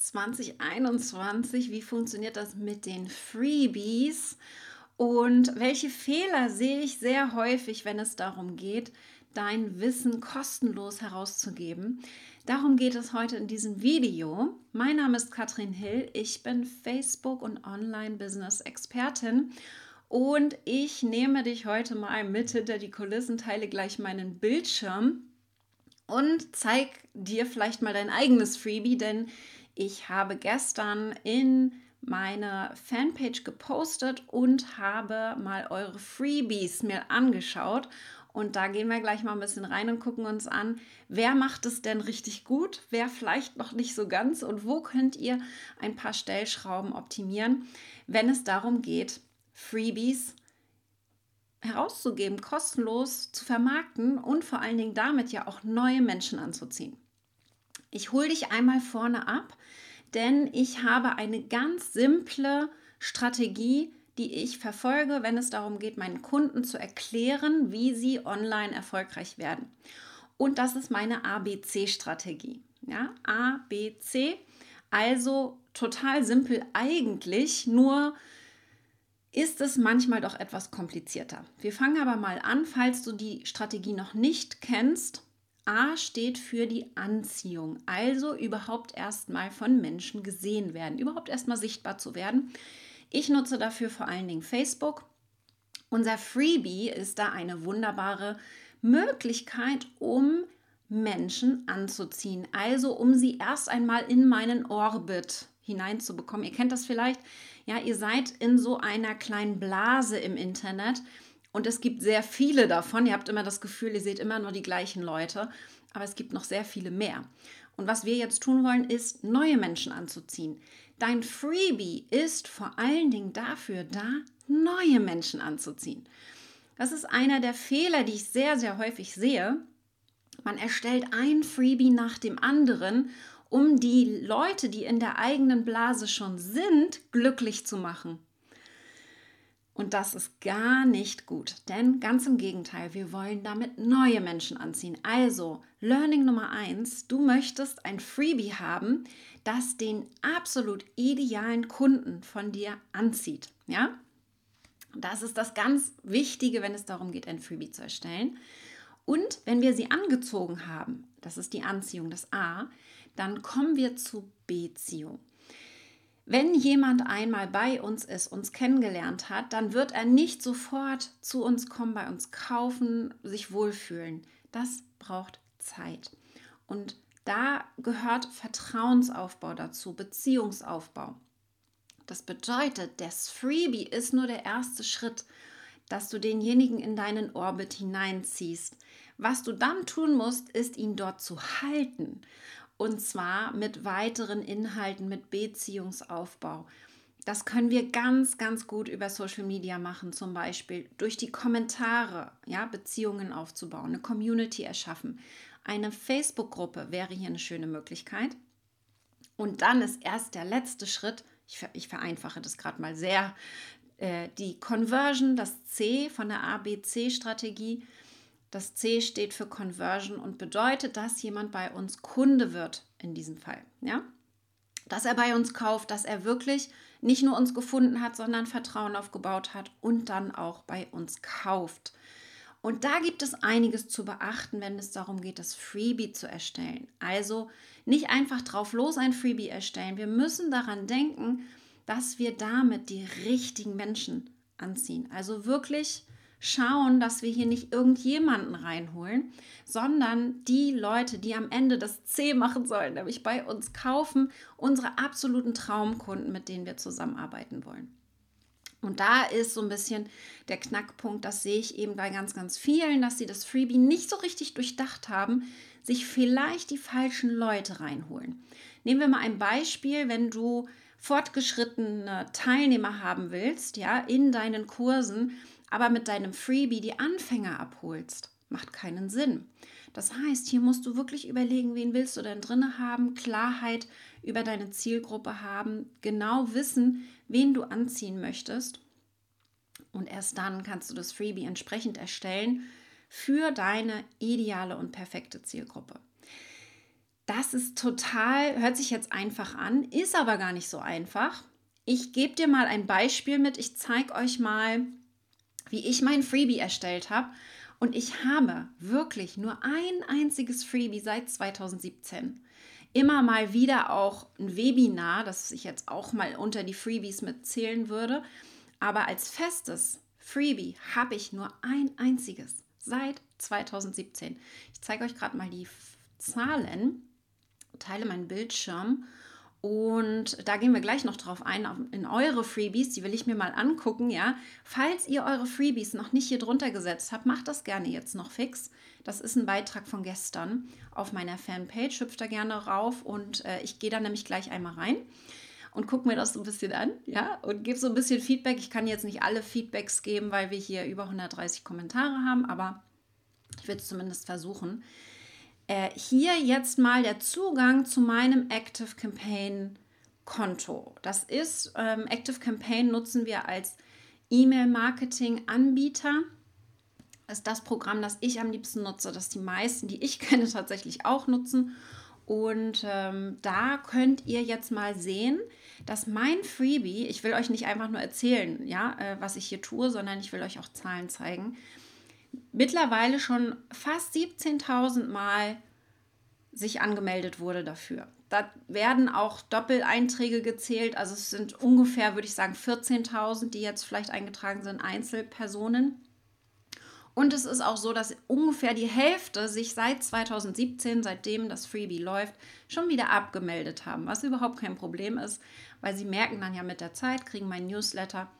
2021. Wie funktioniert das mit den Freebies? Und welche Fehler sehe ich sehr häufig, wenn es darum geht, dein Wissen kostenlos herauszugeben? Darum geht es heute in diesem Video. Mein Name ist Katrin Hill. Ich bin Facebook- und Online-Business-Expertin und ich nehme dich heute mal mit hinter die Kulissen, teile gleich meinen Bildschirm und zeig dir vielleicht mal dein eigenes Freebie, denn ich habe gestern in meine Fanpage gepostet und habe mal eure Freebies mir angeschaut. Und da gehen wir gleich mal ein bisschen rein und gucken uns an, wer macht es denn richtig gut, wer vielleicht noch nicht so ganz und wo könnt ihr ein paar Stellschrauben optimieren, wenn es darum geht, Freebies herauszugeben, kostenlos zu vermarkten und vor allen Dingen damit ja auch neue Menschen anzuziehen. Ich hole dich einmal vorne ab denn ich habe eine ganz simple Strategie, die ich verfolge, wenn es darum geht, meinen Kunden zu erklären, wie sie online erfolgreich werden. Und das ist meine ABC-Strategie. Ja, ABC, also total simpel eigentlich, nur ist es manchmal doch etwas komplizierter. Wir fangen aber mal an, falls du die Strategie noch nicht kennst A steht für die Anziehung, also überhaupt erstmal von Menschen gesehen werden, überhaupt erstmal sichtbar zu werden. Ich nutze dafür vor allen Dingen Facebook. Unser Freebie ist da eine wunderbare Möglichkeit, um Menschen anzuziehen, also um sie erst einmal in meinen Orbit hineinzubekommen. Ihr kennt das vielleicht, ja, ihr seid in so einer kleinen Blase im Internet und es gibt sehr viele davon. Ihr habt immer das Gefühl, ihr seht immer nur die gleichen Leute, aber es gibt noch sehr viele mehr. Und was wir jetzt tun wollen, ist, neue Menschen anzuziehen. Dein Freebie ist vor allen Dingen dafür da, neue Menschen anzuziehen. Das ist einer der Fehler, die ich sehr, sehr häufig sehe. Man erstellt ein Freebie nach dem anderen, um die Leute, die in der eigenen Blase schon sind, glücklich zu machen. Und das ist gar nicht gut, denn ganz im Gegenteil, wir wollen damit neue Menschen anziehen. Also, Learning Nummer eins: du möchtest ein Freebie haben, das den absolut idealen Kunden von dir anzieht. Ja? Das ist das ganz Wichtige, wenn es darum geht, ein Freebie zu erstellen. Und wenn wir sie angezogen haben, das ist die Anziehung, das A, dann kommen wir zur Beziehung. Wenn jemand einmal bei uns ist, uns kennengelernt hat, dann wird er nicht sofort zu uns kommen, bei uns kaufen, sich wohlfühlen. Das braucht Zeit. Und da gehört Vertrauensaufbau dazu, Beziehungsaufbau. Das bedeutet, das Freebie ist nur der erste Schritt, dass du denjenigen in deinen Orbit hineinziehst. Was du dann tun musst, ist ihn dort zu halten. Und zwar mit weiteren Inhalten, mit Beziehungsaufbau. Das können wir ganz, ganz gut über Social Media machen, zum Beispiel durch die Kommentare, ja, Beziehungen aufzubauen, eine Community erschaffen. Eine Facebook-Gruppe wäre hier eine schöne Möglichkeit. Und dann ist erst der letzte Schritt, ich, ich vereinfache das gerade mal sehr, äh, die Conversion, das C von der ABC-Strategie das C steht für Conversion und bedeutet, dass jemand bei uns Kunde wird in diesem Fall. Ja? Dass er bei uns kauft, dass er wirklich nicht nur uns gefunden hat, sondern Vertrauen aufgebaut hat und dann auch bei uns kauft. Und da gibt es einiges zu beachten, wenn es darum geht, das Freebie zu erstellen. Also nicht einfach drauf los ein Freebie erstellen. Wir müssen daran denken, dass wir damit die richtigen Menschen anziehen. Also wirklich schauen, dass wir hier nicht irgendjemanden reinholen, sondern die Leute, die am Ende das C machen sollen, nämlich bei uns kaufen, unsere absoluten Traumkunden, mit denen wir zusammenarbeiten wollen. Und da ist so ein bisschen der Knackpunkt, das sehe ich eben bei ganz, ganz vielen, dass sie das Freebie nicht so richtig durchdacht haben, sich vielleicht die falschen Leute reinholen. Nehmen wir mal ein Beispiel, wenn du fortgeschrittene Teilnehmer haben willst, ja, in deinen Kursen, aber mit deinem Freebie die Anfänger abholst, macht keinen Sinn. Das heißt, hier musst du wirklich überlegen, wen willst du denn drinne haben, Klarheit über deine Zielgruppe haben, genau wissen, wen du anziehen möchtest. Und erst dann kannst du das Freebie entsprechend erstellen für deine ideale und perfekte Zielgruppe. das ist total, hört sich jetzt einfach an, ist aber gar nicht so einfach. Ich gebe dir mal ein Beispiel mit. Ich zeige euch mal, wie ich mein Freebie erstellt habe. Und ich habe wirklich nur ein einziges Freebie seit 2017. Immer mal wieder auch ein Webinar, das ich jetzt auch mal unter die Freebies mitzählen würde. Aber als festes Freebie habe ich nur ein einziges seit 2017. Ich zeige euch gerade mal die Zahlen, teile meinen Bildschirm und da gehen wir gleich noch drauf ein, in eure Freebies, die will ich mir mal angucken, ja. Falls ihr eure Freebies noch nicht hier drunter gesetzt habt, macht das gerne jetzt noch fix. Das ist ein Beitrag von gestern auf meiner Fanpage, hüpft da gerne rauf und äh, ich gehe da nämlich gleich einmal rein und gucke mir das so ein bisschen an, ja, und gebe so ein bisschen Feedback. Ich kann jetzt nicht alle Feedbacks geben, weil wir hier über 130 Kommentare haben, aber ich will es zumindest versuchen. Äh, hier jetzt mal der Zugang zu meinem Active Campaign Konto. Das ist, ähm, Active Campaign nutzen wir als E-Mail-Marketing-Anbieter. Das ist das Programm, das ich am liebsten nutze, das die meisten, die ich kenne, tatsächlich auch nutzen. Und ähm, da könnt ihr jetzt mal sehen, dass mein Freebie, ich will euch nicht einfach nur erzählen, ja, äh, was ich hier tue, sondern ich will euch auch Zahlen zeigen mittlerweile schon fast 17.000 Mal sich angemeldet wurde dafür. Da werden auch Doppeleinträge gezählt. Also es sind ungefähr, würde ich sagen, 14.000, die jetzt vielleicht eingetragen sind, Einzelpersonen. Und es ist auch so, dass ungefähr die Hälfte sich seit 2017, seitdem das Freebie läuft, schon wieder abgemeldet haben, was überhaupt kein Problem ist, weil sie merken dann ja mit der Zeit, kriegen mein Newsletter,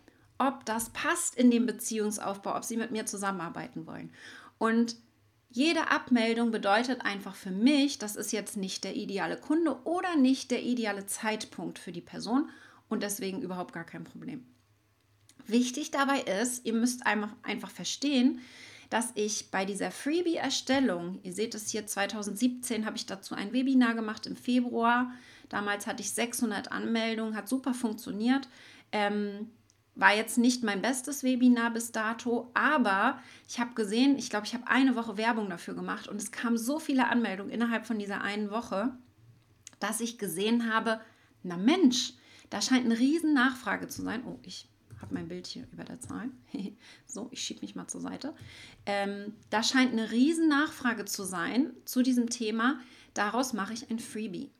ob das passt in dem Beziehungsaufbau, ob sie mit mir zusammenarbeiten wollen. Und jede Abmeldung bedeutet einfach für mich, das ist jetzt nicht der ideale Kunde oder nicht der ideale Zeitpunkt für die Person und deswegen überhaupt gar kein Problem. Wichtig dabei ist, ihr müsst einfach, verstehen, dass ich bei dieser Freebie-Erstellung, ihr seht es hier 2017, habe ich dazu ein Webinar gemacht im Februar. Damals hatte ich 600 Anmeldungen, hat super funktioniert. Ähm, war jetzt nicht mein bestes Webinar bis dato, aber ich habe gesehen, ich glaube, ich habe eine Woche Werbung dafür gemacht und es kamen so viele Anmeldungen innerhalb von dieser einen Woche, dass ich gesehen habe, na Mensch, da scheint eine riesen Nachfrage zu sein. Oh, ich habe mein Bild hier über der Zahl. so, ich schiebe mich mal zur Seite. Ähm, da scheint eine riesen Nachfrage zu sein zu diesem Thema. Daraus mache ich ein Freebie.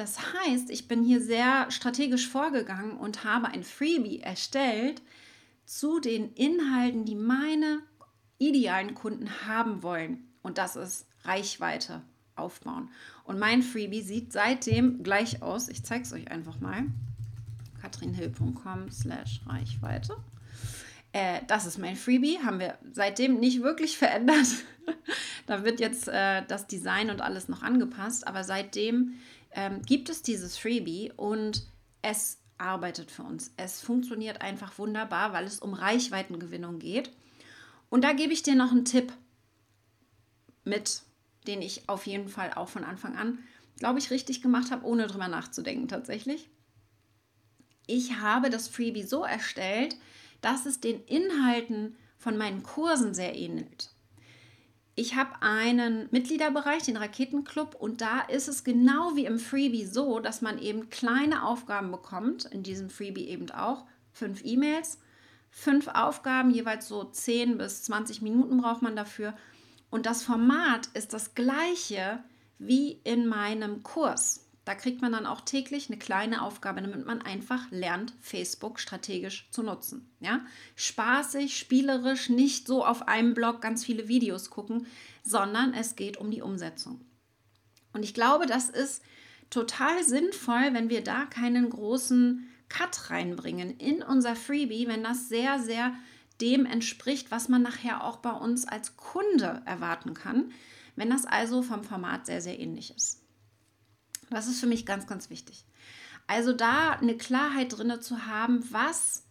Das heißt, ich bin hier sehr strategisch vorgegangen und habe ein Freebie erstellt zu den Inhalten, die meine idealen Kunden haben wollen. Und das ist Reichweite aufbauen. Und mein Freebie sieht seitdem gleich aus. Ich zeige es euch einfach mal. katrinhill.com slash Reichweite. Äh, das ist mein Freebie. Haben wir seitdem nicht wirklich verändert. da wird jetzt äh, das Design und alles noch angepasst. Aber seitdem ähm, gibt es dieses Freebie und es arbeitet für uns. Es funktioniert einfach wunderbar, weil es um Reichweitengewinnung geht. Und da gebe ich dir noch einen Tipp mit, den ich auf jeden Fall auch von Anfang an, glaube ich, richtig gemacht habe, ohne drüber nachzudenken tatsächlich. Ich habe das Freebie so erstellt, dass es den Inhalten von meinen Kursen sehr ähnelt. Ich habe einen Mitgliederbereich, den Raketenclub, und da ist es genau wie im Freebie so, dass man eben kleine Aufgaben bekommt, in diesem Freebie eben auch, fünf E-Mails, fünf Aufgaben, jeweils so 10 bis 20 Minuten braucht man dafür. Und das Format ist das gleiche wie in meinem Kurs. Da kriegt man dann auch täglich eine kleine Aufgabe, damit man einfach lernt, Facebook strategisch zu nutzen. Ja? Spaßig, spielerisch, nicht so auf einem Blog ganz viele Videos gucken, sondern es geht um die Umsetzung. Und ich glaube, das ist total sinnvoll, wenn wir da keinen großen Cut reinbringen in unser Freebie, wenn das sehr, sehr dem entspricht, was man nachher auch bei uns als Kunde erwarten kann, wenn das also vom Format sehr, sehr ähnlich ist. Das ist für mich ganz, ganz wichtig. Also da eine Klarheit drin zu haben, was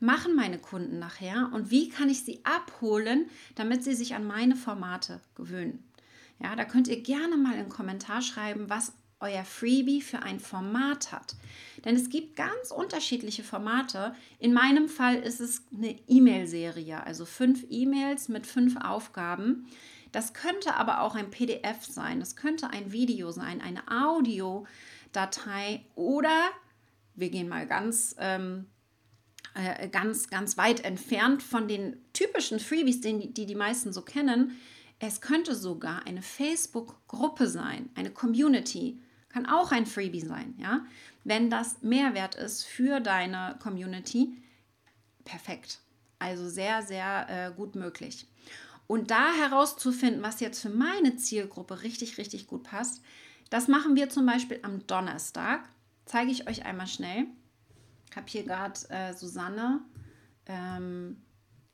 machen meine Kunden nachher und wie kann ich sie abholen, damit sie sich an meine Formate gewöhnen. Ja, da könnt ihr gerne mal einen Kommentar schreiben, was euer Freebie für ein Format hat. Denn es gibt ganz unterschiedliche Formate. In meinem Fall ist es eine E-Mail-Serie, also fünf E-Mails mit fünf Aufgaben Das könnte aber auch ein PDF sein, das könnte ein Video sein, eine Audiodatei oder wir gehen mal ganz, ähm, äh, ganz, ganz weit entfernt von den typischen Freebies, die, die die meisten so kennen. Es könnte sogar eine Facebook-Gruppe sein, eine Community, kann auch ein Freebie sein, ja. Wenn das Mehrwert ist für deine Community, perfekt. Also sehr, sehr äh, gut möglich. Und da herauszufinden, was jetzt für meine Zielgruppe richtig, richtig gut passt, das machen wir zum Beispiel am Donnerstag. Zeige ich euch einmal schnell. Ich habe hier gerade äh, Susanne, ähm,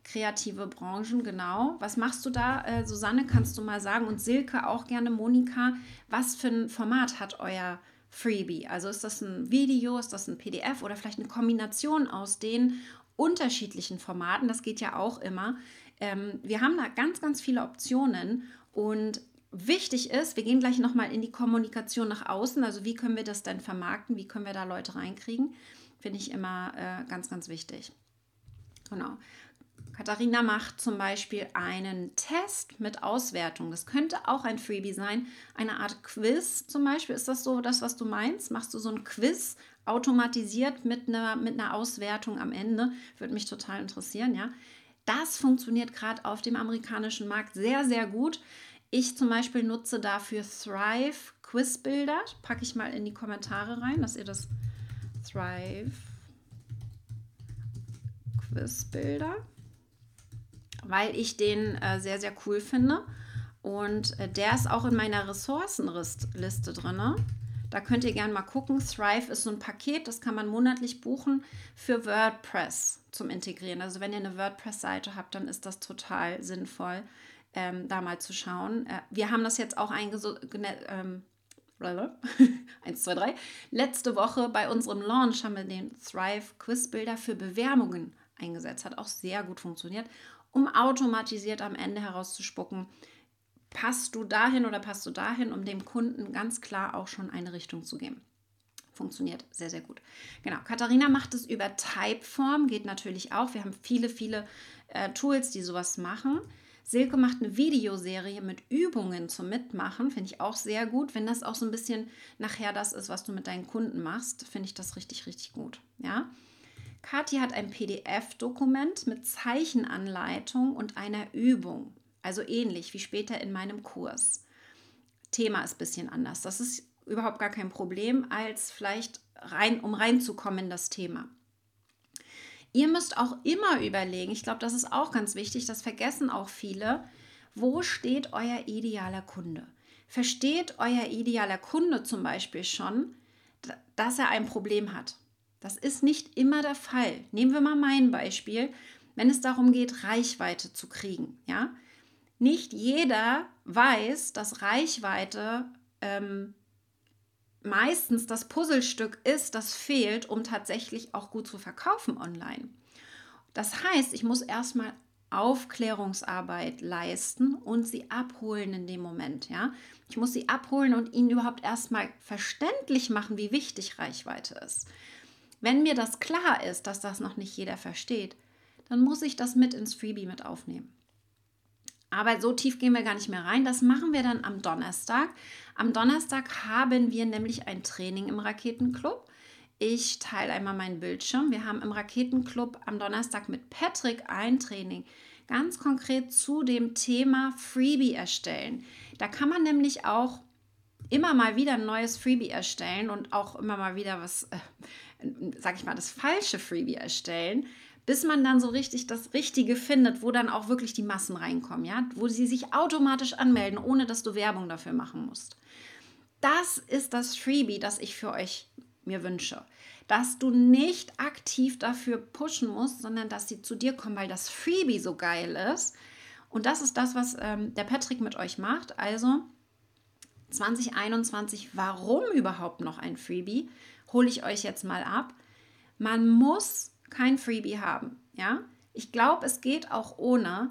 kreative Branchen, genau. Was machst du da, äh, Susanne? Kannst du mal sagen und Silke auch gerne, Monika, was für ein Format hat euer Freebie? Also ist das ein Video, ist das ein PDF oder vielleicht eine Kombination aus den unterschiedlichen Formaten? Das geht ja auch immer. Ähm, wir haben da ganz, ganz viele Optionen und wichtig ist, wir gehen gleich nochmal in die Kommunikation nach außen. Also wie können wir das denn vermarkten? Wie können wir da Leute reinkriegen? Finde ich immer äh, ganz, ganz wichtig. Genau. Katharina macht zum Beispiel einen Test mit Auswertung. Das könnte auch ein Freebie sein. Eine Art Quiz zum Beispiel. Ist das so das, was du meinst? Machst du so ein Quiz automatisiert mit einer, mit einer Auswertung am Ende? Würde mich total interessieren, ja. Das funktioniert gerade auf dem amerikanischen Markt sehr, sehr gut. Ich zum Beispiel nutze dafür Thrive Quizbilder. Packe ich mal in die Kommentare rein, dass ihr das Thrive Quizbilder weil ich den äh, sehr, sehr cool finde. Und äh, der ist auch in meiner Ressourcenliste drin. Da könnt ihr gerne mal gucken. Thrive ist so ein Paket, das kann man monatlich buchen für WordPress zum Integrieren. Also wenn ihr eine WordPress-Seite habt, dann ist das total sinnvoll, ähm, da mal zu schauen. Äh, wir haben das jetzt auch. Ähm, 1, 2, 3. Letzte Woche bei unserem Launch haben wir den Thrive Quiz Builder für Bewerbungen eingesetzt. Hat auch sehr gut funktioniert um automatisiert am Ende herauszuspucken, passt du dahin oder passt du dahin, um dem Kunden ganz klar auch schon eine Richtung zu geben. Funktioniert sehr, sehr gut. Genau, Katharina macht es über Typeform, geht natürlich auch. Wir haben viele, viele äh, Tools, die sowas machen. Silke macht eine Videoserie mit Übungen zum Mitmachen, finde ich auch sehr gut. Wenn das auch so ein bisschen nachher das ist, was du mit deinen Kunden machst, finde ich das richtig, richtig gut. Ja. Kathi hat ein PDF-Dokument mit Zeichenanleitung und einer Übung, also ähnlich wie später in meinem Kurs. Thema ist ein bisschen anders. Das ist überhaupt gar kein Problem, als vielleicht rein, um reinzukommen in das Thema. Ihr müsst auch immer überlegen, ich glaube, das ist auch ganz wichtig, das vergessen auch viele, wo steht euer idealer Kunde? Versteht euer idealer Kunde zum Beispiel schon, dass er ein Problem hat? Das ist nicht immer der Fall. Nehmen wir mal mein Beispiel, wenn es darum geht, Reichweite zu kriegen. Ja? Nicht jeder weiß, dass Reichweite ähm, meistens das Puzzlestück ist, das fehlt, um tatsächlich auch gut zu verkaufen online. Das heißt, ich muss erstmal Aufklärungsarbeit leisten und sie abholen in dem Moment. Ja? Ich muss sie abholen und ihnen überhaupt erstmal verständlich machen, wie wichtig Reichweite ist. Wenn mir das klar ist, dass das noch nicht jeder versteht, dann muss ich das mit ins Freebie mit aufnehmen. Aber so tief gehen wir gar nicht mehr rein. Das machen wir dann am Donnerstag. Am Donnerstag haben wir nämlich ein Training im Raketenclub. Ich teile einmal meinen Bildschirm. Wir haben im Raketenclub am Donnerstag mit Patrick ein Training ganz konkret zu dem Thema Freebie erstellen. Da kann man nämlich auch immer mal wieder ein neues Freebie erstellen und auch immer mal wieder was, äh, sag ich mal, das falsche Freebie erstellen, bis man dann so richtig das Richtige findet, wo dann auch wirklich die Massen reinkommen, ja, wo sie sich automatisch anmelden, ohne dass du Werbung dafür machen musst. Das ist das Freebie, das ich für euch mir wünsche. Dass du nicht aktiv dafür pushen musst, sondern dass sie zu dir kommen, weil das Freebie so geil ist. Und das ist das, was ähm, der Patrick mit euch macht. Also 2021, warum überhaupt noch ein Freebie? hole ich euch jetzt mal ab. Man muss kein Freebie haben, ja? Ich glaube, es geht auch ohne.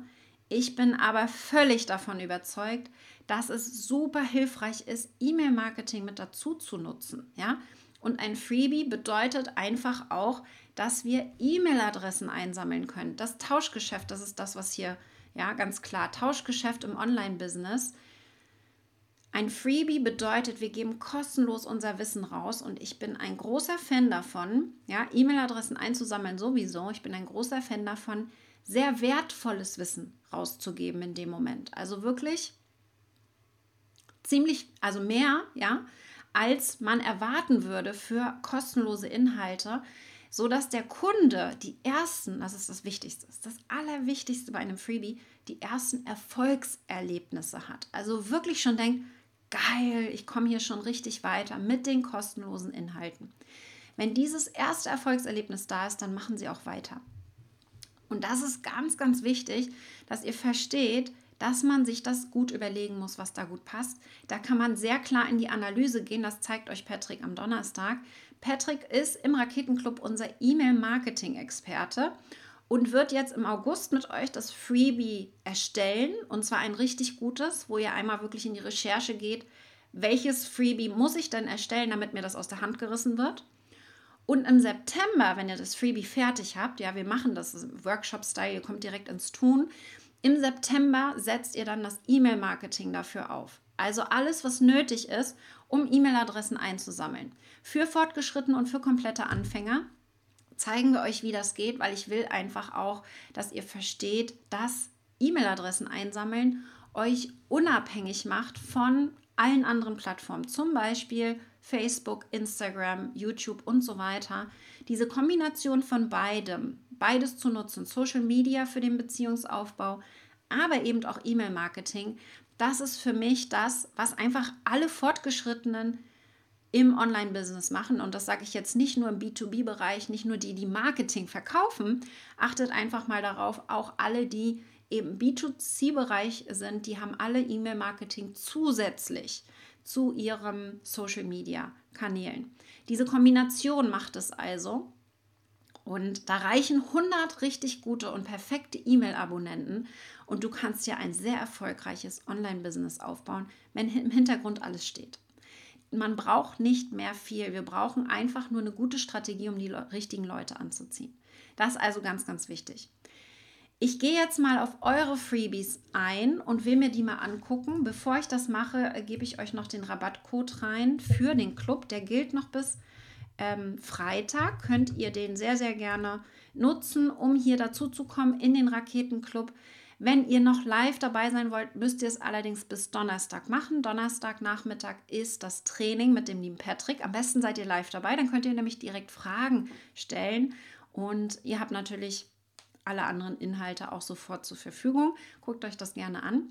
Ich bin aber völlig davon überzeugt, dass es super hilfreich ist, E-Mail-Marketing mit dazu zu nutzen, ja? Und ein Freebie bedeutet einfach auch, dass wir E-Mail-Adressen einsammeln können. Das Tauschgeschäft, das ist das, was hier Ja, ganz klar. Tauschgeschäft im Online-Business. Ein Freebie bedeutet, wir geben kostenlos unser Wissen raus und ich bin ein großer Fan davon, ja, E-Mail-Adressen einzusammeln sowieso. Ich bin ein großer Fan davon, sehr wertvolles Wissen rauszugeben in dem Moment. Also wirklich ziemlich, also mehr, ja, als man erwarten würde für kostenlose Inhalte, so dass der Kunde die ersten, das ist das Wichtigste, das Allerwichtigste bei einem Freebie, die ersten Erfolgserlebnisse hat. Also wirklich schon denkt, geil, ich komme hier schon richtig weiter mit den kostenlosen Inhalten. Wenn dieses erste Erfolgserlebnis da ist, dann machen Sie auch weiter. Und das ist ganz, ganz wichtig, dass ihr versteht, dass man sich das gut überlegen muss, was da gut passt. Da kann man sehr klar in die Analyse gehen. Das zeigt euch Patrick am Donnerstag. Patrick ist im Raketenclub unser E-Mail-Marketing-Experte und wird jetzt im August mit euch das Freebie erstellen. Und zwar ein richtig gutes, wo ihr einmal wirklich in die Recherche geht, welches Freebie muss ich denn erstellen, damit mir das aus der Hand gerissen wird. Und im September, wenn ihr das Freebie fertig habt, ja, wir machen das Workshop-Style, ihr kommt direkt ins Tun, im September setzt ihr dann das E-Mail-Marketing dafür auf. Also alles, was nötig ist, um E-Mail-Adressen einzusammeln. Für Fortgeschrittene und für komplette Anfänger zeigen wir euch, wie das geht, weil ich will einfach auch, dass ihr versteht, dass E-Mail-Adressen einsammeln euch unabhängig macht von allen anderen Plattformen, zum Beispiel Facebook, Instagram, YouTube und so weiter. Diese Kombination von beidem, beides zu nutzen, Social Media für den Beziehungsaufbau, aber eben auch E-Mail-Marketing, das ist für mich das, was einfach alle Fortgeschrittenen im Online-Business machen. Und das sage ich jetzt nicht nur im B2B-Bereich, nicht nur die, die Marketing verkaufen. Achtet einfach mal darauf, auch alle, die im B2C-Bereich sind, die haben alle E-Mail-Marketing zusätzlich zu ihren Social-Media-Kanälen. Diese Kombination macht es also. Und da reichen 100 richtig gute und perfekte E-Mail-Abonnenten und du kannst ja ein sehr erfolgreiches Online-Business aufbauen, wenn im Hintergrund alles steht. Man braucht nicht mehr viel. Wir brauchen einfach nur eine gute Strategie, um die richtigen Leute anzuziehen. Das ist also ganz, ganz wichtig. Ich gehe jetzt mal auf eure Freebies ein und will mir die mal angucken. Bevor ich das mache, äh, gebe ich euch noch den Rabattcode rein für den Club. Der gilt noch bis ähm, Freitag könnt ihr den sehr, sehr gerne nutzen, um hier dazu zu kommen in den Raketenclub. Wenn ihr noch live dabei sein wollt, müsst ihr es allerdings bis Donnerstag machen. Donnerstagnachmittag ist das Training mit dem lieben Patrick. Am besten seid ihr live dabei, dann könnt ihr nämlich direkt Fragen stellen und ihr habt natürlich alle anderen Inhalte auch sofort zur Verfügung. Guckt euch das gerne an.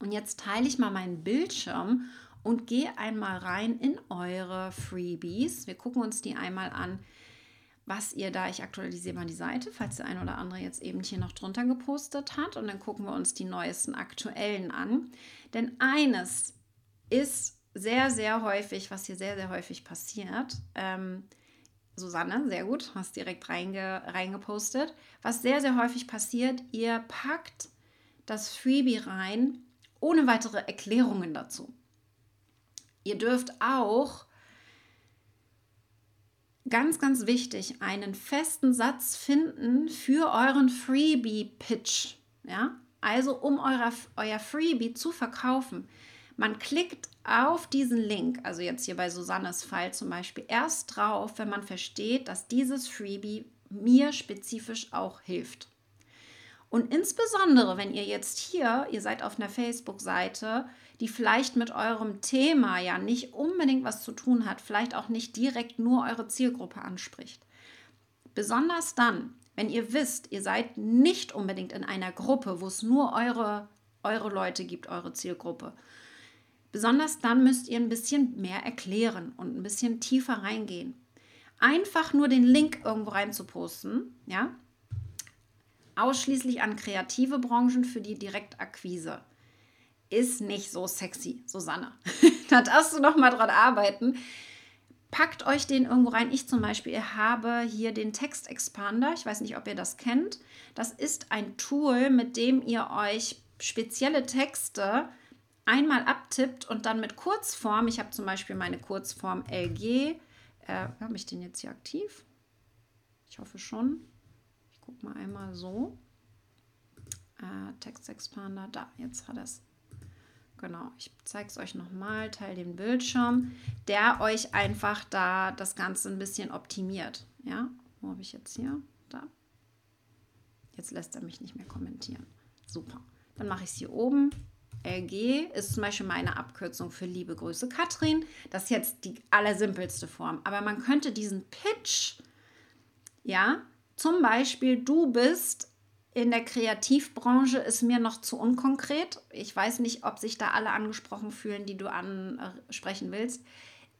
Und jetzt teile ich mal meinen Bildschirm und gehe einmal rein in eure Freebies. Wir gucken uns die einmal an, was ihr da, ich aktualisiere mal die Seite, falls der ein oder andere jetzt eben hier noch drunter gepostet hat. Und dann gucken wir uns die neuesten aktuellen an. Denn eines ist sehr, sehr häufig, was hier sehr, sehr häufig passiert. Ähm, Susanne, sehr gut, hast direkt reinge, reingepostet. Was sehr, sehr häufig passiert, ihr packt das Freebie rein ohne weitere Erklärungen dazu. Ihr dürft auch ganz, ganz wichtig einen festen Satz finden für euren Freebie-Pitch. Ja? Also um euer, euer Freebie zu verkaufen. Man klickt auf diesen Link, also jetzt hier bei Susannes Fall zum Beispiel, erst drauf, wenn man versteht, dass dieses Freebie mir spezifisch auch hilft. Und insbesondere, wenn ihr jetzt hier, ihr seid auf einer Facebook-Seite, die vielleicht mit eurem Thema ja nicht unbedingt was zu tun hat, vielleicht auch nicht direkt nur eure Zielgruppe anspricht. Besonders dann, wenn ihr wisst, ihr seid nicht unbedingt in einer Gruppe, wo es nur eure, eure Leute gibt, eure Zielgruppe. Besonders dann müsst ihr ein bisschen mehr erklären und ein bisschen tiefer reingehen. Einfach nur den Link irgendwo rein zu posten, ja, ausschließlich an kreative Branchen für die Direktakquise ist nicht so sexy, Susanne. da darfst du noch mal dran arbeiten. Packt euch den irgendwo rein. Ich zum Beispiel habe hier den Text Expander. Ich weiß nicht, ob ihr das kennt. Das ist ein Tool, mit dem ihr euch spezielle Texte einmal abtippt und dann mit Kurzform, ich habe zum Beispiel meine Kurzform LG, äh, habe ich den jetzt hier aktiv? Ich hoffe schon. Ich gucke mal einmal so. Äh, Text Expander, da, jetzt hat er es. Genau, ich zeige es euch nochmal, teile den Bildschirm, der euch einfach da das Ganze ein bisschen optimiert. Ja, wo habe ich jetzt hier? Da. Jetzt lässt er mich nicht mehr kommentieren. Super. Dann mache ich es hier oben. LG ist zum Beispiel meine Abkürzung für liebe Grüße Katrin. Das ist jetzt die allersimpelste Form. Aber man könnte diesen Pitch, ja, zum Beispiel, du bist in der Kreativbranche ist mir noch zu unkonkret. Ich weiß nicht, ob sich da alle angesprochen fühlen, die du ansprechen willst.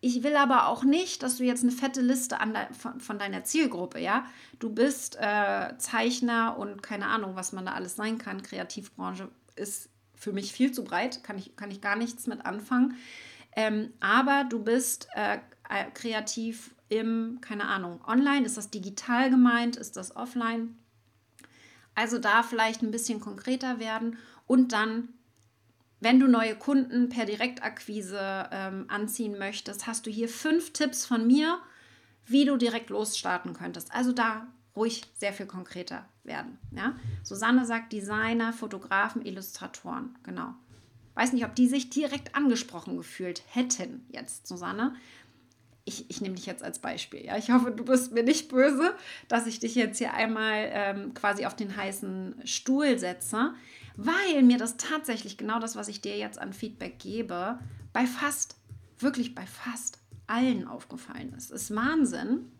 Ich will aber auch nicht, dass du jetzt eine fette Liste de, von, von, deiner Zielgruppe, ja. Du bist äh, Zeichner und keine Ahnung, was man da alles sein kann. Kreativbranche ist für mich viel zu breit, kann ich, kann ich gar nichts mit anfangen. Ähm, aber du bist äh, äh kreativ im, keine Ahnung, online. Ist das digital gemeint? Ist das offline? Also da vielleicht ein bisschen konkreter werden und dann, wenn du neue Kunden per Direktakquise ähm, anziehen möchtest, hast du hier fünf Tipps von mir, wie du direkt losstarten könntest. Also da ruhig sehr viel konkreter werden. Ja? Susanne sagt Designer, Fotografen, Illustratoren. Genau. Weiß nicht, ob die sich direkt angesprochen gefühlt hätten jetzt, Susanne ich, ich nehme dich jetzt als Beispiel. Ja? Ich hoffe, du bist mir nicht böse, dass ich dich jetzt hier einmal ähm, quasi auf den heißen Stuhl setze, weil mir das tatsächlich genau das, was ich dir jetzt an Feedback gebe, bei fast, wirklich bei fast allen aufgefallen ist. Es ist Wahnsinn,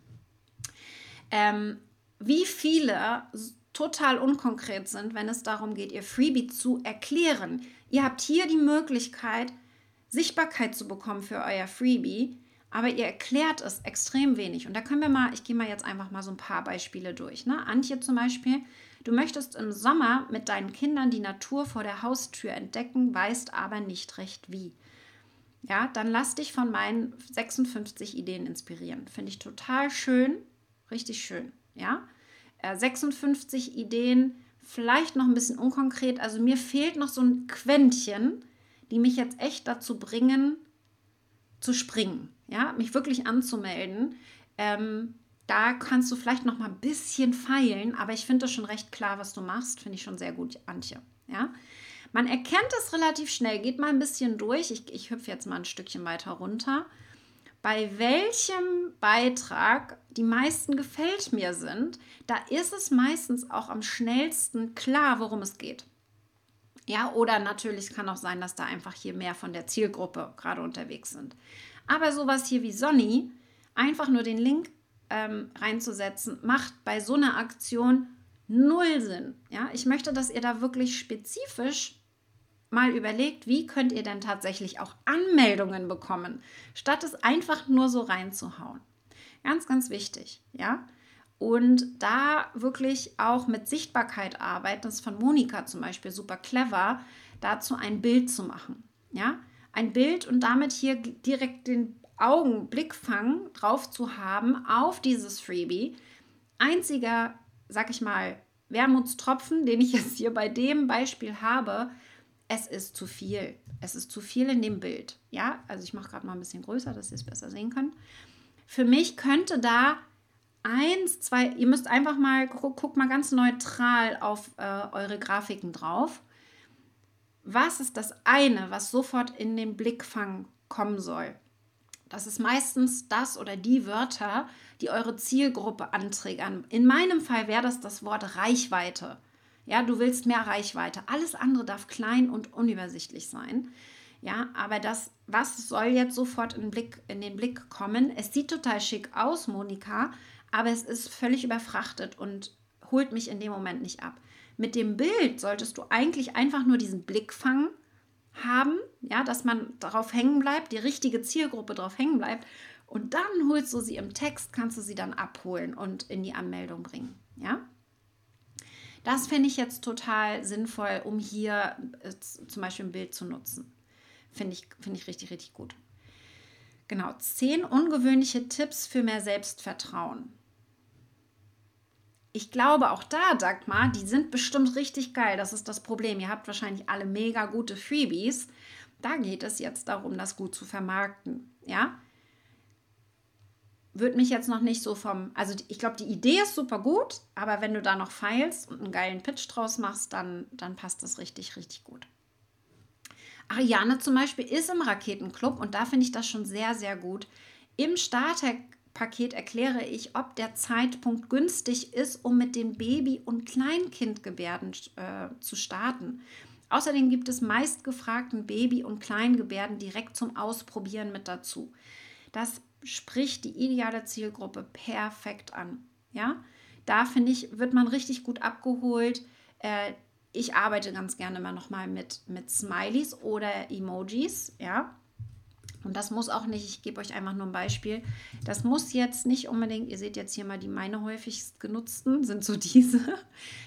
ähm, wie viele total unkonkret sind, wenn es darum geht, ihr Freebie zu erklären. Ihr habt hier die Möglichkeit, Sichtbarkeit zu bekommen für euer Freebie aber ihr erklärt es extrem wenig. Und da können wir mal, ich gehe mal jetzt einfach mal so ein paar Beispiele durch. Ne? Antje zum Beispiel, du möchtest im Sommer mit deinen Kindern die Natur vor der Haustür entdecken, weißt aber nicht recht wie. Ja, dann lass dich von meinen 56 Ideen inspirieren. Finde ich total schön, richtig schön. Ja, 56 äh, Ideen, vielleicht noch ein bisschen unkonkret. Also mir fehlt noch so ein Quäntchen, die mich jetzt echt dazu bringen, zu springen ja, mich wirklich anzumelden. Ähm, da kannst du vielleicht noch mal ein bisschen feilen, aber ich finde das schon recht klar, was du machst. Finde ich schon sehr gut, Antje. Ja, man erkennt es relativ schnell. Geht mal ein bisschen durch. Ich, ich hüpfe jetzt mal ein Stückchen weiter runter. Bei welchem Beitrag die meisten gefällt mir sind, da ist es meistens auch am schnellsten klar, worum es geht. Ja, oder natürlich kann auch sein, dass da einfach hier mehr von der Zielgruppe gerade unterwegs sind. Aber sowas hier wie Sonny, einfach nur den Link ähm, reinzusetzen, macht bei so einer Aktion null Sinn. Ja, ich möchte, dass ihr da wirklich spezifisch mal überlegt, wie könnt ihr denn tatsächlich auch Anmeldungen bekommen, statt es einfach nur so reinzuhauen. Ganz, ganz wichtig, ja. Und da wirklich auch mit Sichtbarkeit arbeiten, das ist von Monika zum Beispiel super clever, dazu ein Bild zu machen. Ja, ein Bild und damit hier direkt den Augenblickfang drauf zu haben auf dieses Freebie. Einziger, sag ich mal, Wermutstropfen, den ich jetzt hier bei dem Beispiel habe, es ist zu viel. Es ist zu viel in dem Bild. Ja, also ich mache gerade mal ein bisschen größer, dass ihr es besser sehen könnt. Für mich könnte da eins, zwei, ihr müsst einfach mal, guckt guck mal ganz neutral auf äh, eure Grafiken drauf was ist das eine, was sofort in den Blickfang kommen soll? Das ist meistens das oder die Wörter, die eure Zielgruppe anträgern. In meinem Fall wäre das das Wort Reichweite. Ja, du willst mehr Reichweite. Alles andere darf klein und unübersichtlich sein. Ja, aber das, was soll jetzt sofort in Blick, in den Blick kommen? Es sieht total schick aus, Monika, aber es ist völlig überfrachtet und holt mich in dem Moment nicht ab. Mit dem Bild solltest du eigentlich einfach nur diesen Blickfang haben, ja, dass man darauf hängen bleibt, die richtige Zielgruppe darauf hängen bleibt. Und dann holst du sie im Text, kannst du sie dann abholen und in die Anmeldung bringen. Ja? Das finde ich jetzt total sinnvoll, um hier äh, zum Beispiel ein Bild zu nutzen. Finde ich, find ich richtig, richtig gut. Genau, zehn ungewöhnliche Tipps für mehr Selbstvertrauen ich glaube auch da, Dagmar, die sind bestimmt richtig geil. Das ist das Problem. Ihr habt wahrscheinlich alle mega gute Freebies. Da geht es jetzt darum, das gut zu vermarkten. Ja? würde mich jetzt noch nicht so vom, also ich glaube, die Idee ist super gut, aber wenn du da noch feilst und einen geilen Pitch draus machst, dann, dann passt das richtig, richtig gut. Ariane zum Beispiel ist im Raketenclub und da finde ich das schon sehr, sehr gut. Im Starterpaket erkläre ich, ob der Zeitpunkt günstig ist, um mit den Baby- und Kleinkindgebärden äh, zu starten. Außerdem gibt es meistgefragten Baby- und Kleingebärden direkt zum Ausprobieren mit dazu. Das spricht die ideale Zielgruppe perfekt an. Ja, da finde ich, wird man richtig gut abgeholt. Äh, ich arbeite ganz gerne immer noch mal mit, mit Smileys oder Emojis, ja. Und das muss auch nicht, ich gebe euch einfach nur ein Beispiel, das muss jetzt nicht unbedingt, ihr seht jetzt hier mal die meine häufigst genutzten, sind so diese.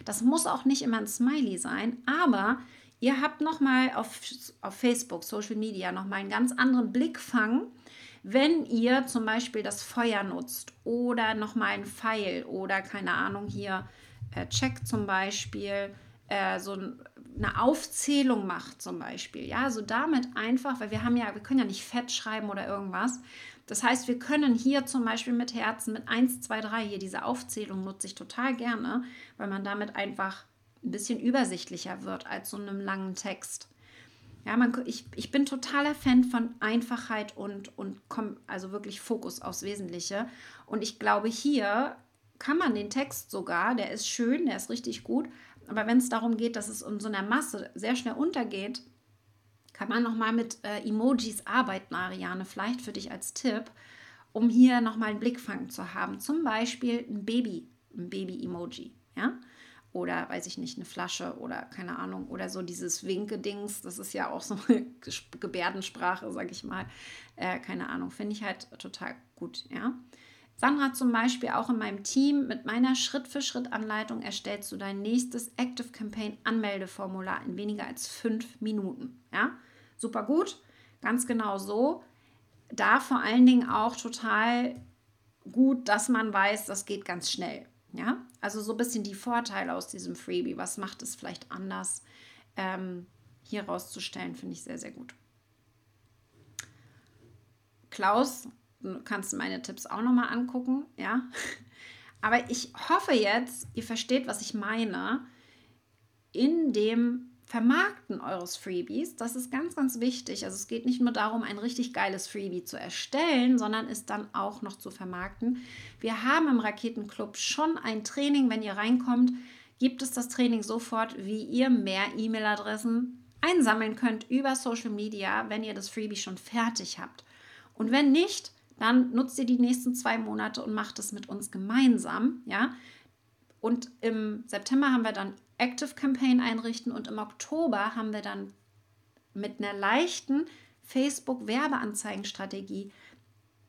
Das muss auch nicht immer ein Smiley sein, aber ihr habt noch mal auf, auf Facebook, Social Media noch mal einen ganz anderen Blickfang, wenn ihr zum Beispiel das Feuer nutzt oder noch mal ein Pfeil oder keine Ahnung hier, äh, Check zum Beispiel, äh, so eine Aufzählung macht zum Beispiel. Ja, so damit einfach, weil wir haben ja, wir können ja nicht fett schreiben oder irgendwas. Das heißt, wir können hier zum Beispiel mit Herzen, mit 1, 2, 3, hier diese Aufzählung nutze ich total gerne, weil man damit einfach ein bisschen übersichtlicher wird als so einem langen Text. Ja, man, ich, ich bin totaler Fan von Einfachheit und, und komm, also wirklich Fokus aufs Wesentliche. Und ich glaube, hier kann man den Text sogar, der ist schön, der ist richtig gut, aber wenn es darum geht, dass es in so einer Masse sehr schnell untergeht, kann man nochmal mit äh, Emojis arbeiten, Ariane, vielleicht für dich als Tipp, um hier nochmal einen Blickfang zu haben. Zum Beispiel ein Baby, ein Baby-Emoji, ja? Oder, weiß ich nicht, eine Flasche oder keine Ahnung, oder so dieses Winke-Dings, das ist ja auch so eine Gebärdensprache, sag ich mal. Äh, keine Ahnung, finde ich halt total gut, ja. Sandra zum Beispiel auch in meinem Team mit meiner Schritt-für-Schritt-Anleitung erstellst du dein nächstes Active Campaign Anmeldeformular in weniger als fünf Minuten. Ja, super gut, ganz genau so. Da vor allen Dingen auch total gut, dass man weiß, das geht ganz schnell. Ja, also so ein bisschen die Vorteile aus diesem Freebie. Was macht es vielleicht anders? Ähm, hier rauszustellen, finde ich sehr, sehr gut. Klaus Du kannst meine Tipps auch nochmal angucken, ja. Aber ich hoffe jetzt, ihr versteht, was ich meine. In dem Vermarkten eures Freebies, das ist ganz, ganz wichtig. Also es geht nicht nur darum, ein richtig geiles Freebie zu erstellen, sondern es dann auch noch zu vermarkten. Wir haben im Raketenclub schon ein Training, wenn ihr reinkommt, gibt es das Training sofort, wie ihr mehr E-Mail-Adressen einsammeln könnt über Social Media, wenn ihr das Freebie schon fertig habt. Und wenn nicht, dann nutzt ihr die nächsten zwei Monate und macht es mit uns gemeinsam, ja. Und im September haben wir dann Active Campaign einrichten und im Oktober haben wir dann mit einer leichten Facebook-Werbeanzeigenstrategie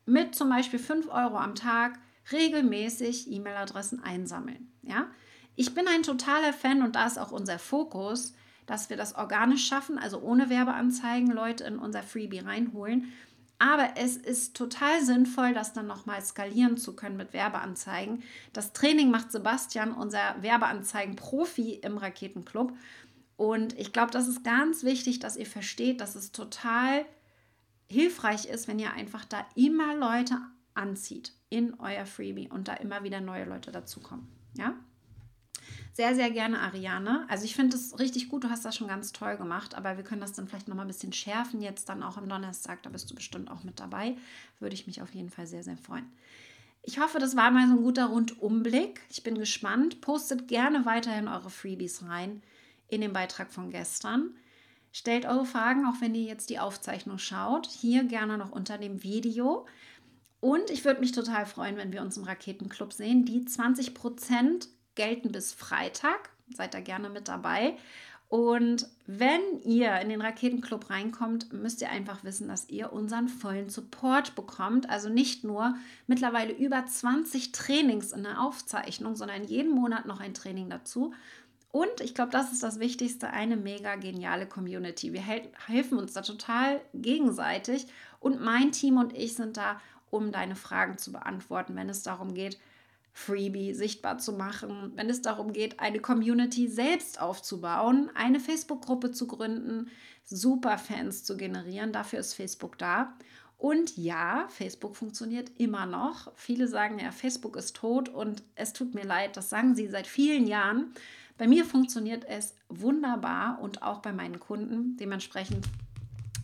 mit zum Beispiel 5 Euro am Tag regelmäßig E-Mail-Adressen einsammeln. Ja? Ich bin ein totaler Fan und da ist auch unser Fokus, dass wir das organisch schaffen, also ohne Werbeanzeigen Leute in unser Freebie reinholen aber es ist total sinnvoll, das dann nochmal skalieren zu können mit Werbeanzeigen. Das Training macht Sebastian, unser Werbeanzeigen-Profi im Raketenclub. Und ich glaube, das ist ganz wichtig, dass ihr versteht, dass es total hilfreich ist, wenn ihr einfach da immer Leute anzieht in euer Freebie und da immer wieder neue Leute dazukommen. Ja? Sehr, sehr gerne Ariane. Also ich finde es richtig gut, du hast das schon ganz toll gemacht, aber wir können das dann vielleicht nochmal ein bisschen schärfen jetzt dann auch am Donnerstag. Da bist du bestimmt auch mit dabei. Würde ich mich auf jeden Fall sehr, sehr freuen. Ich hoffe, das war mal so ein guter Rundumblick. Ich bin gespannt. Postet gerne weiterhin eure Freebies rein in den Beitrag von gestern. Stellt eure Fragen, auch wenn ihr jetzt die Aufzeichnung schaut, hier gerne noch unter dem Video. Und ich würde mich total freuen, wenn wir uns im Raketenclub sehen. Die 20% gelten bis Freitag. Seid da gerne mit dabei. Und wenn ihr in den Raketenclub reinkommt, müsst ihr einfach wissen, dass ihr unseren vollen Support bekommt. Also nicht nur mittlerweile über 20 Trainings in der Aufzeichnung, sondern jeden Monat noch ein Training dazu. Und ich glaube, das ist das Wichtigste, eine mega geniale Community. Wir helfen uns da total gegenseitig. Und mein Team und ich sind da, um deine Fragen zu beantworten, wenn es darum geht, Freebie sichtbar zu machen, wenn es darum geht, eine Community selbst aufzubauen, eine Facebook-Gruppe zu gründen, Superfans zu generieren. Dafür ist Facebook da. Und ja, Facebook funktioniert immer noch. Viele sagen ja, Facebook ist tot und es tut mir leid, das sagen sie seit vielen Jahren. Bei mir funktioniert es wunderbar und auch bei meinen Kunden. Dementsprechend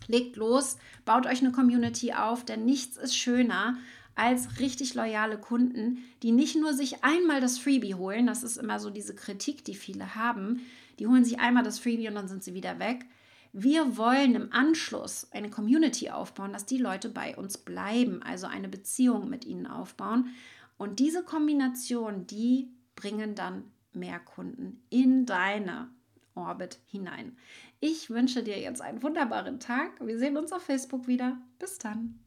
legt los, baut euch eine Community auf, denn nichts ist schöner als richtig loyale Kunden, die nicht nur sich einmal das Freebie holen, das ist immer so diese Kritik, die viele haben, die holen sich einmal das Freebie und dann sind sie wieder weg. Wir wollen im Anschluss eine Community aufbauen, dass die Leute bei uns bleiben, also eine Beziehung mit ihnen aufbauen. Und diese Kombination, die bringen dann mehr Kunden in deine Orbit hinein. Ich wünsche dir jetzt einen wunderbaren Tag. Wir sehen uns auf Facebook wieder. Bis dann.